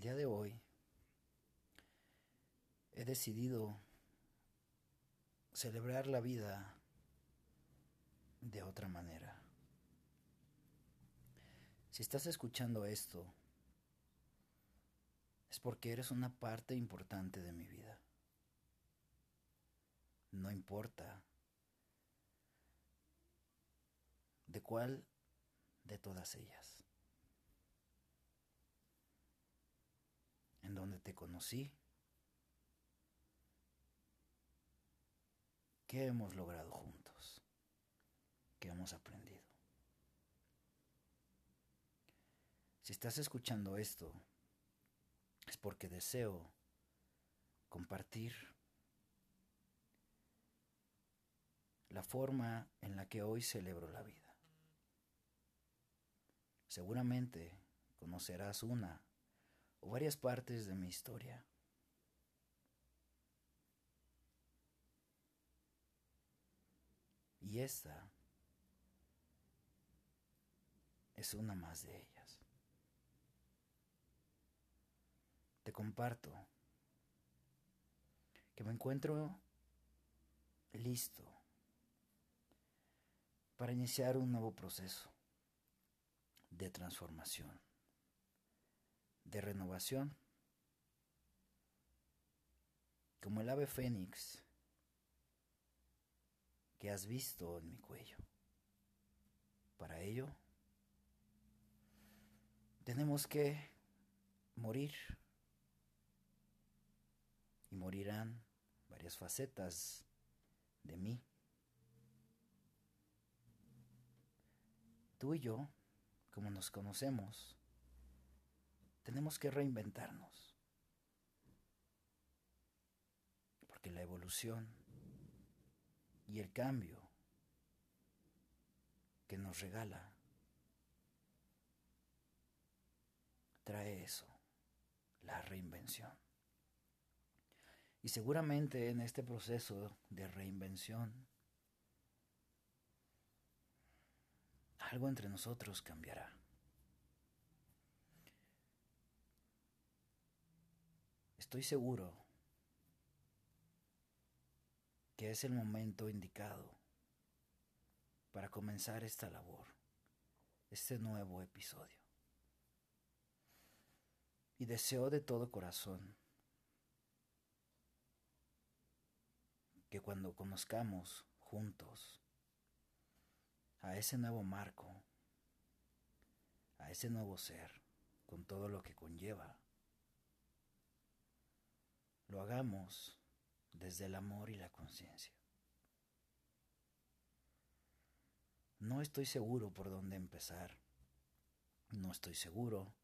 El día de hoy he decidido celebrar la vida de otra manera. Si estás escuchando esto, es porque eres una parte importante de mi vida. No importa de cuál de todas ellas. En donde te conocí. ¿Qué hemos logrado juntos? ¿Qué hemos aprendido? Si estás escuchando esto, es porque deseo compartir la forma en la que hoy celebro la vida. Seguramente conocerás una varias partes de mi historia. Y esta es una más de ellas. Te comparto que me encuentro listo para iniciar un nuevo proceso de transformación, de renovación, como el ave fénix que has visto en mi cuello. Para ello, tenemos que morir y morirán varias facetas de mí. Tú y yo, como nos conocemos, tenemos que reinventarnos. Porque la evolución y el cambio que nos regala trae eso, la reinvención. Y seguramente en este proceso de reinvención, algo entre nosotros cambiará. Estoy seguro que es el momento indicado para comenzar esta labor, este nuevo episodio. Y deseo de todo corazón que cuando conozcamos juntos a ese nuevo marco, a ese nuevo ser, con todo lo que conlleva, lo hagamos desde el amor y la conciencia. No estoy seguro por dónde empezar. No estoy seguro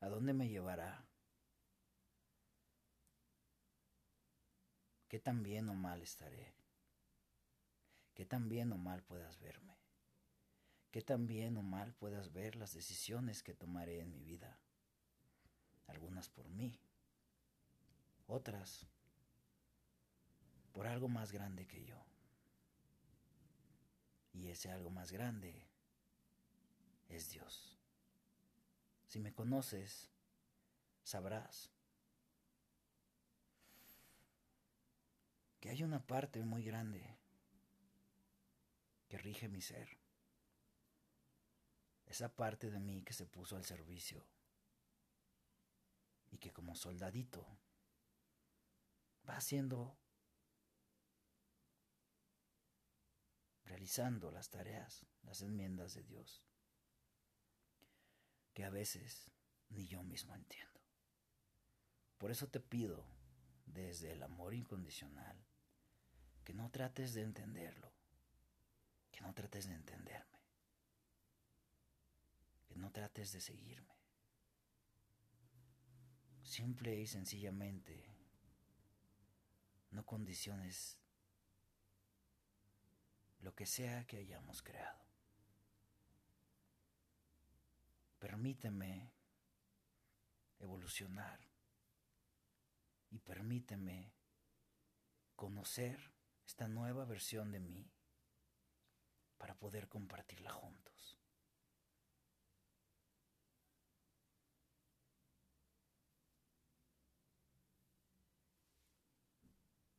a dónde me llevará qué tan bien o mal estaré, qué tan bien o mal puedas verme, qué tan bien o mal puedas ver las decisiones que tomaré en mi vida, algunas por mí, otras por algo más grande que yo. Y ese algo más grande es Dios. Si me conoces, sabrás que hay una parte muy grande que rige mi ser. Esa parte de mí que se puso al servicio y que como soldadito va haciendo, realizando las tareas, las enmiendas de Dios, que a veces ni yo mismo entiendo. Por eso te pido, desde el amor incondicional, que no trates de entenderlo, que no trates de entenderme, que no trates de seguirme. Simple y sencillamente, no condiciones lo que sea que hayamos creado. Permíteme evolucionar y permíteme conocer esta nueva versión de mí para poder compartirla.